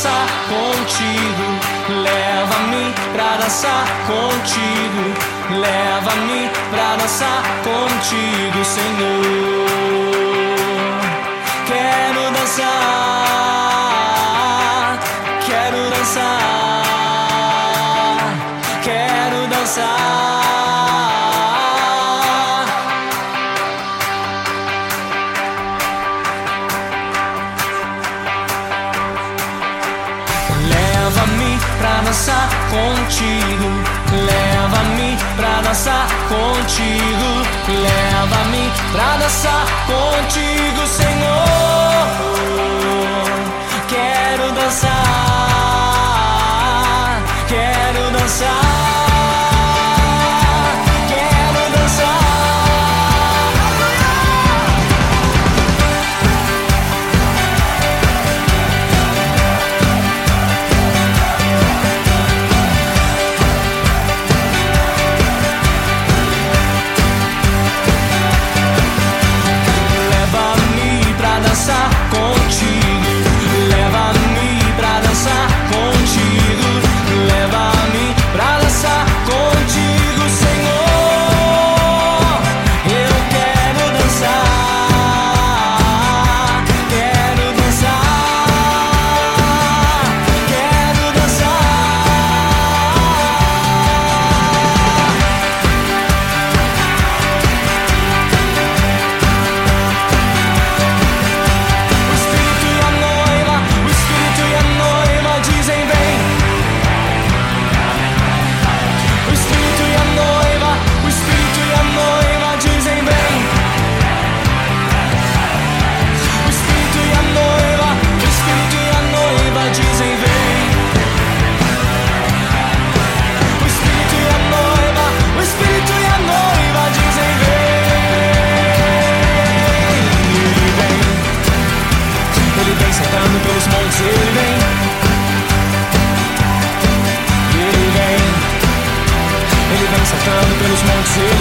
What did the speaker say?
dançar contigo. Leva-me pra dançar contigo. Leva-me pra dançar contigo, Senhor. Quero dançar, quero dançar, quero dançar. Leva-me pra dançar contigo. Leva-me pra dançar contigo. Leva-me pra dançar contigo.